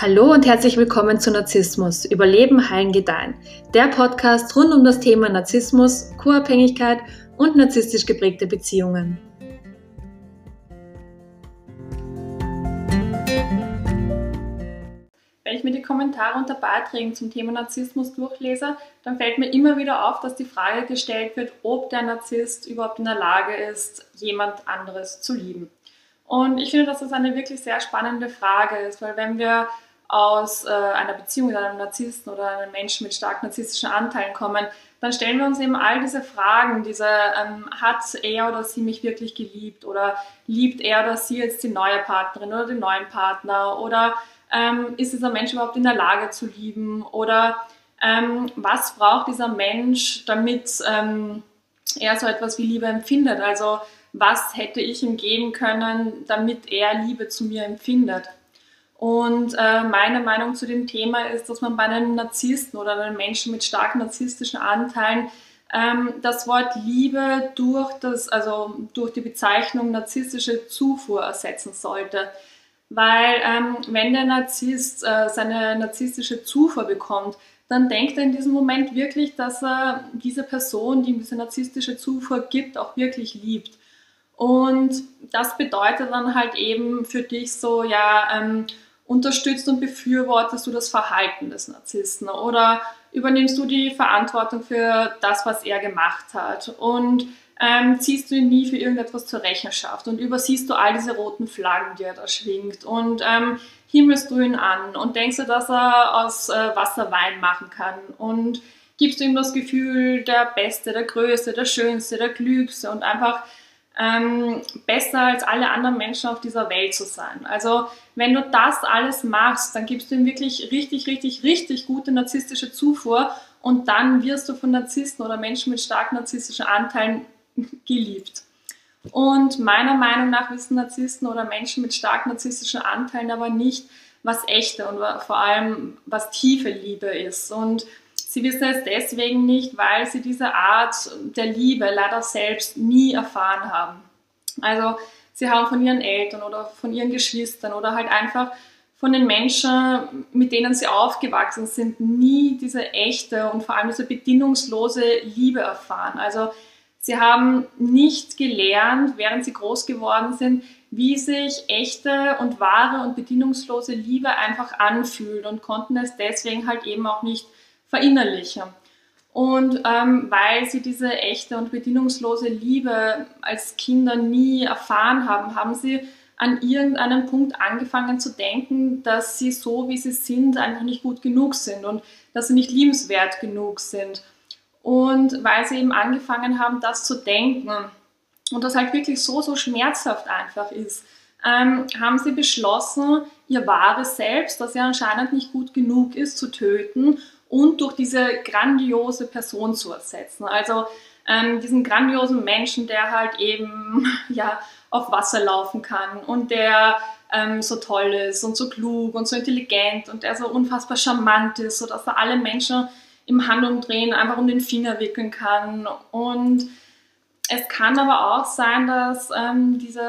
Hallo und herzlich willkommen zu Narzissmus, Überleben, Heilen, Gedeihen. Der Podcast rund um das Thema Narzissmus, Co-Abhängigkeit und narzisstisch geprägte Beziehungen. Wenn ich mir die Kommentare unter Beiträgen zum Thema Narzissmus durchlese, dann fällt mir immer wieder auf, dass die Frage gestellt wird, ob der Narzisst überhaupt in der Lage ist, jemand anderes zu lieben. Und ich finde, dass das eine wirklich sehr spannende Frage ist, weil wenn wir aus äh, einer Beziehung mit einem Narzissten oder einem Menschen mit stark narzisstischen Anteilen kommen, dann stellen wir uns eben all diese Fragen, diese ähm, hat er oder sie mich wirklich geliebt oder liebt er oder sie jetzt die neue Partnerin oder den neuen Partner oder ähm, ist dieser Mensch überhaupt in der Lage zu lieben oder ähm, was braucht dieser Mensch, damit ähm, er so etwas wie Liebe empfindet? Also was hätte ich ihm geben können, damit er Liebe zu mir empfindet. Und äh, meine Meinung zu dem Thema ist, dass man bei einem Narzissten oder einem Menschen mit starken narzisstischen Anteilen ähm, das Wort Liebe durch, das, also durch die Bezeichnung narzisstische Zufuhr ersetzen sollte. Weil ähm, wenn der Narzisst äh, seine narzisstische Zufuhr bekommt, dann denkt er in diesem Moment wirklich, dass er diese Person, die ihm diese narzisstische Zufuhr gibt, auch wirklich liebt. Und das bedeutet dann halt eben für dich so, ja, ähm, unterstützt und befürwortest du das Verhalten des Narzissten? Oder übernimmst du die Verantwortung für das, was er gemacht hat? Und ähm, ziehst du ihn nie für irgendetwas zur Rechenschaft? Und übersiehst du all diese roten Flaggen, die er da schwingt? Und ähm, himmelst du ihn an? Und denkst du, dass er aus äh, Wasser Wein machen kann? Und gibst du ihm das Gefühl, der Beste, der Größte, der Schönste, der Klügste? Und einfach ähm, besser als alle anderen Menschen auf dieser Welt zu sein. Also wenn du das alles machst, dann gibst du ihm wirklich richtig, richtig, richtig gute narzisstische Zufuhr und dann wirst du von Narzissten oder Menschen mit starken narzisstischen Anteilen geliebt. Und meiner Meinung nach wissen Narzissten oder Menschen mit starken narzisstischen Anteilen aber nicht, was echte und vor allem was tiefe Liebe ist. Und Sie wissen es deswegen nicht, weil sie diese Art der Liebe leider selbst nie erfahren haben. Also sie haben von ihren Eltern oder von ihren Geschwistern oder halt einfach von den Menschen, mit denen sie aufgewachsen sind, nie diese echte und vor allem diese bedingungslose Liebe erfahren. Also sie haben nicht gelernt, während sie groß geworden sind, wie sich echte und wahre und bedingungslose Liebe einfach anfühlt und konnten es deswegen halt eben auch nicht verinnerliche. Und ähm, weil sie diese echte und bedingungslose Liebe als Kinder nie erfahren haben, haben sie an irgendeinem Punkt angefangen zu denken, dass sie so, wie sie sind, einfach nicht gut genug sind und dass sie nicht liebenswert genug sind. Und weil sie eben angefangen haben, das zu denken und das halt wirklich so, so schmerzhaft einfach ist, ähm, haben sie beschlossen, ihr wahres Selbst, das ja anscheinend nicht gut genug ist, zu töten und durch diese grandiose Person zu ersetzen. Also ähm, diesen grandiosen Menschen, der halt eben ja, auf Wasser laufen kann und der ähm, so toll ist und so klug und so intelligent und der so unfassbar charmant ist, sodass er alle Menschen im Handumdrehen einfach um den Finger wickeln kann. Und es kann aber auch sein, dass ähm, diese,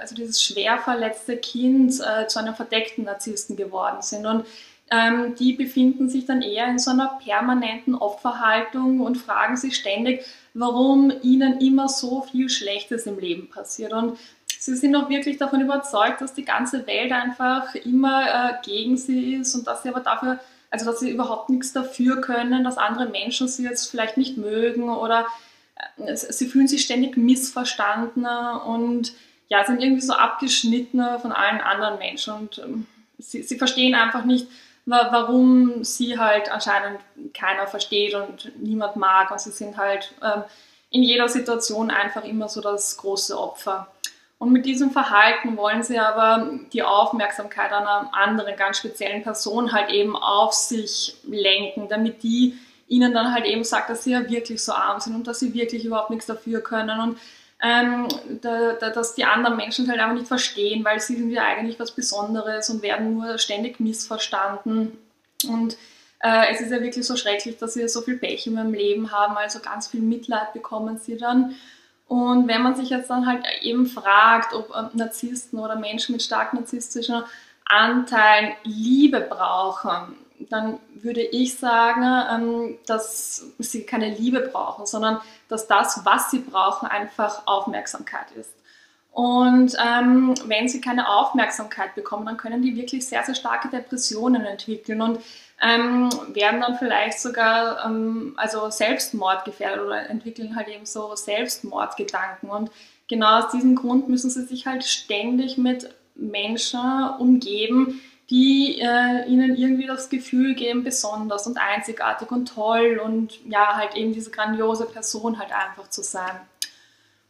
also dieses schwer verletzte Kind äh, zu einem verdeckten Narzissten geworden sind. Und ähm, die befinden sich dann eher in so einer permanenten Opferhaltung und fragen sich ständig, warum ihnen immer so viel Schlechtes im Leben passiert. Und sie sind auch wirklich davon überzeugt, dass die ganze Welt einfach immer äh, gegen sie ist und dass sie aber dafür, also dass sie überhaupt nichts dafür können, dass andere Menschen sie jetzt vielleicht nicht mögen oder äh, sie fühlen sich ständig missverstanden und ja, sind irgendwie so abgeschnitten von allen anderen Menschen und ähm, sie, sie verstehen einfach nicht, warum sie halt anscheinend keiner versteht und niemand mag. Und sie sind halt ähm, in jeder Situation einfach immer so das große Opfer. Und mit diesem Verhalten wollen sie aber die Aufmerksamkeit einer anderen, ganz speziellen Person halt eben auf sich lenken, damit die ihnen dann halt eben sagt, dass sie ja wirklich so arm sind und dass sie wirklich überhaupt nichts dafür können. Und ähm, da, da, dass die anderen Menschen halt einfach nicht verstehen, weil sie sind ja eigentlich was Besonderes und werden nur ständig missverstanden. Und äh, es ist ja wirklich so schrecklich, dass sie so viel Pech in ihrem Leben haben, also ganz viel Mitleid bekommen sie dann. Und wenn man sich jetzt dann halt eben fragt, ob ähm, Narzissten oder Menschen mit stark narzisstischen Anteilen Liebe brauchen, dann würde ich sagen, ähm, dass sie keine Liebe brauchen, sondern dass das, was sie brauchen, einfach Aufmerksamkeit ist. Und ähm, wenn sie keine Aufmerksamkeit bekommen, dann können die wirklich sehr, sehr starke Depressionen entwickeln und ähm, werden dann vielleicht sogar ähm, also Selbstmord gefährdet oder entwickeln halt eben so Selbstmordgedanken. Und genau aus diesem Grund müssen sie sich halt ständig mit Menschen umgeben, die äh, ihnen irgendwie das Gefühl geben, besonders und einzigartig und toll und ja, halt eben diese grandiose Person halt einfach zu sein.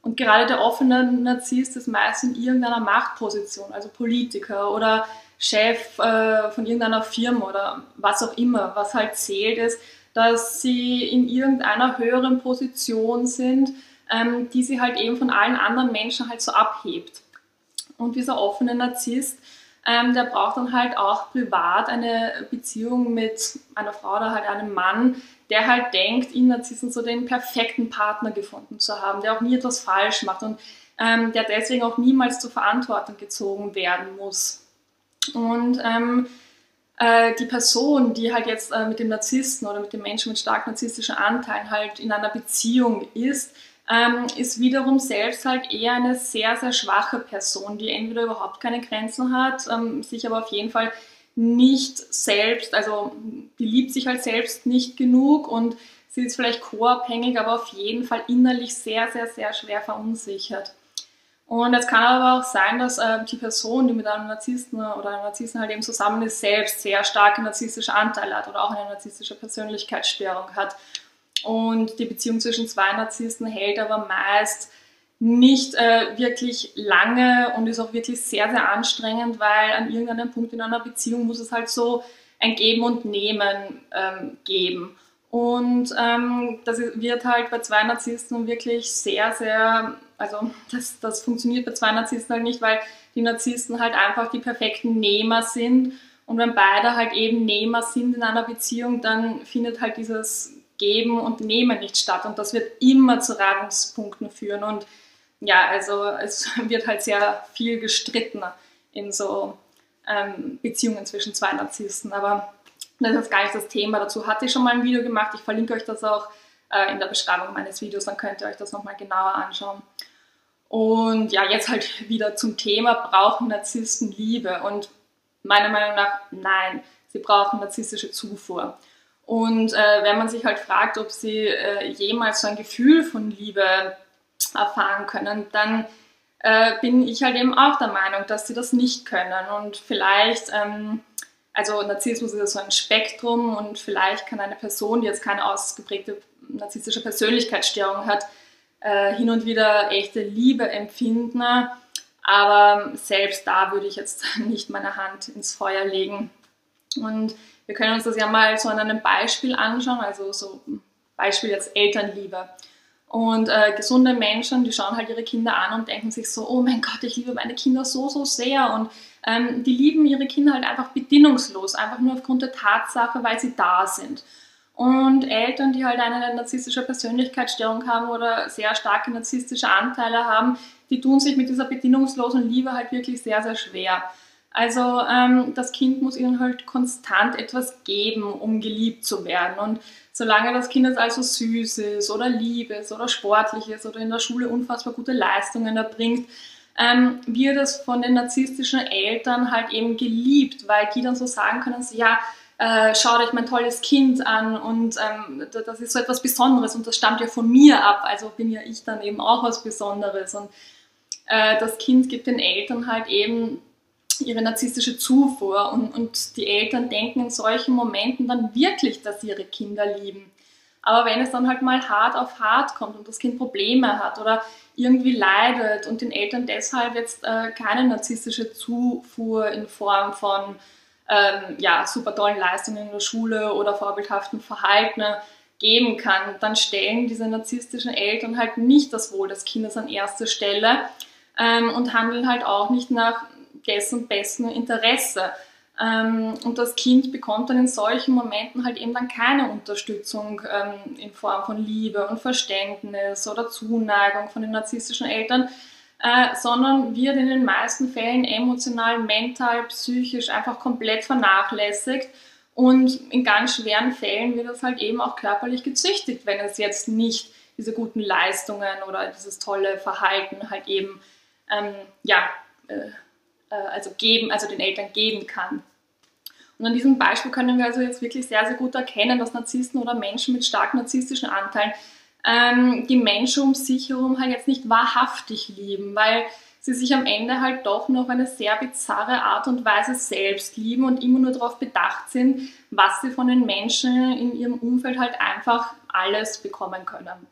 Und gerade der offene Narzisst ist meist in irgendeiner Machtposition, also Politiker oder Chef äh, von irgendeiner Firma oder was auch immer. Was halt zählt ist, dass sie in irgendeiner höheren Position sind, ähm, die sie halt eben von allen anderen Menschen halt so abhebt. Und dieser offene Narzisst, ähm, der braucht dann halt auch privat eine Beziehung mit einer Frau oder halt einem Mann, der halt denkt, in Narzissen so den perfekten Partner gefunden zu haben, der auch nie etwas falsch macht und ähm, der deswegen auch niemals zur Verantwortung gezogen werden muss. Und ähm, äh, die Person, die halt jetzt äh, mit dem Narzissten oder mit dem Menschen mit stark narzisstischen Anteilen halt in einer Beziehung ist, ähm, ist wiederum selbst halt eher eine sehr, sehr schwache Person, die entweder überhaupt keine Grenzen hat, ähm, sich aber auf jeden Fall nicht selbst, also die liebt sich halt selbst nicht genug und sie ist vielleicht co-abhängig, aber auf jeden Fall innerlich sehr, sehr, sehr schwer verunsichert. Und es kann aber auch sein, dass äh, die Person, die mit einem Narzissten oder einem Narzissten halt eben zusammen ist, selbst sehr starke narzisstische Anteile hat oder auch eine narzisstische Persönlichkeitsstörung hat. Und die Beziehung zwischen zwei Narzissten hält aber meist nicht äh, wirklich lange und ist auch wirklich sehr, sehr anstrengend, weil an irgendeinem Punkt in einer Beziehung muss es halt so ein Geben und Nehmen ähm, geben. Und ähm, das wird halt bei zwei Narzissten wirklich sehr, sehr, also das, das funktioniert bei zwei Narzissten halt nicht, weil die Narzissten halt einfach die perfekten Nehmer sind. Und wenn beide halt eben Nehmer sind in einer Beziehung, dann findet halt dieses Geben und Nehmen nicht statt. Und das wird immer zu Reibungspunkten führen. Und ja, also es wird halt sehr viel gestritten in so ähm, Beziehungen zwischen zwei Narzissten. Aber das ist gar nicht das Thema. Dazu hatte ich schon mal ein Video gemacht. Ich verlinke euch das auch äh, in der Beschreibung meines Videos, dann könnt ihr euch das nochmal genauer anschauen. Und ja, jetzt halt wieder zum Thema, brauchen Narzissten Liebe? Und meiner Meinung nach, nein, sie brauchen narzisstische Zufuhr. Und äh, wenn man sich halt fragt, ob sie äh, jemals so ein Gefühl von Liebe erfahren können, dann äh, bin ich halt eben auch der Meinung, dass sie das nicht können. Und vielleicht, ähm, also Narzissmus ist ja so ein Spektrum und vielleicht kann eine Person, die jetzt keine ausgeprägte narzisstische Persönlichkeitsstörung hat, äh, hin und wieder echte Liebe empfinden. Aber selbst da würde ich jetzt nicht meine Hand ins Feuer legen. Und wir können uns das ja mal so an einem Beispiel anschauen, also so Beispiel jetzt Elternliebe. Und äh, gesunde Menschen, die schauen halt ihre Kinder an und denken sich so, oh mein Gott, ich liebe meine Kinder so, so sehr. Und ähm, die lieben ihre Kinder halt einfach bedingungslos, einfach nur aufgrund der Tatsache, weil sie da sind. Und Eltern, die halt eine narzisstische Persönlichkeitsstörung haben oder sehr starke narzisstische Anteile haben, die tun sich mit dieser bedingungslosen Liebe halt wirklich sehr, sehr schwer. Also ähm, das Kind muss ihnen halt konstant etwas geben, um geliebt zu werden. Und solange das Kind jetzt also süß ist oder lieb ist oder sportlich ist oder in der Schule unfassbar gute Leistungen erbringt, ähm, wird es von den narzisstischen Eltern halt eben geliebt, weil die dann so sagen können, so, ja, äh, schaut euch mein tolles Kind an und ähm, das ist so etwas Besonderes und das stammt ja von mir ab, also bin ja ich dann eben auch was Besonderes und äh, das Kind gibt den Eltern halt eben ihre narzisstische Zufuhr und, und die Eltern denken in solchen Momenten dann wirklich, dass sie ihre Kinder lieben. Aber wenn es dann halt mal hart auf hart kommt und das Kind Probleme hat oder irgendwie leidet und den Eltern deshalb jetzt äh, keine narzisstische Zufuhr in Form von ähm, ja, super tollen Leistungen in der Schule oder vorbildhaften Verhalten geben kann, dann stellen diese narzisstischen Eltern halt nicht das Wohl des Kindes an erste Stelle ähm, und handeln halt auch nicht nach dessen besten Interesse. Ähm, und das Kind bekommt dann in solchen Momenten halt eben dann keine Unterstützung ähm, in Form von Liebe und Verständnis oder Zuneigung von den narzisstischen Eltern, äh, sondern wird in den meisten Fällen emotional, mental, psychisch einfach komplett vernachlässigt. Und in ganz schweren Fällen wird es halt eben auch körperlich gezüchtigt, wenn es jetzt nicht diese guten Leistungen oder dieses tolle Verhalten halt eben ähm, ja, äh, also geben, also den Eltern geben kann. Und an diesem Beispiel können wir also jetzt wirklich sehr, sehr gut erkennen, dass Narzissten oder Menschen mit stark narzisstischen Anteilen ähm, die Menschen um sich herum halt jetzt nicht wahrhaftig lieben, weil sie sich am Ende halt doch noch auf eine sehr bizarre Art und Weise selbst lieben und immer nur darauf bedacht sind, was sie von den Menschen in ihrem Umfeld halt einfach alles bekommen können.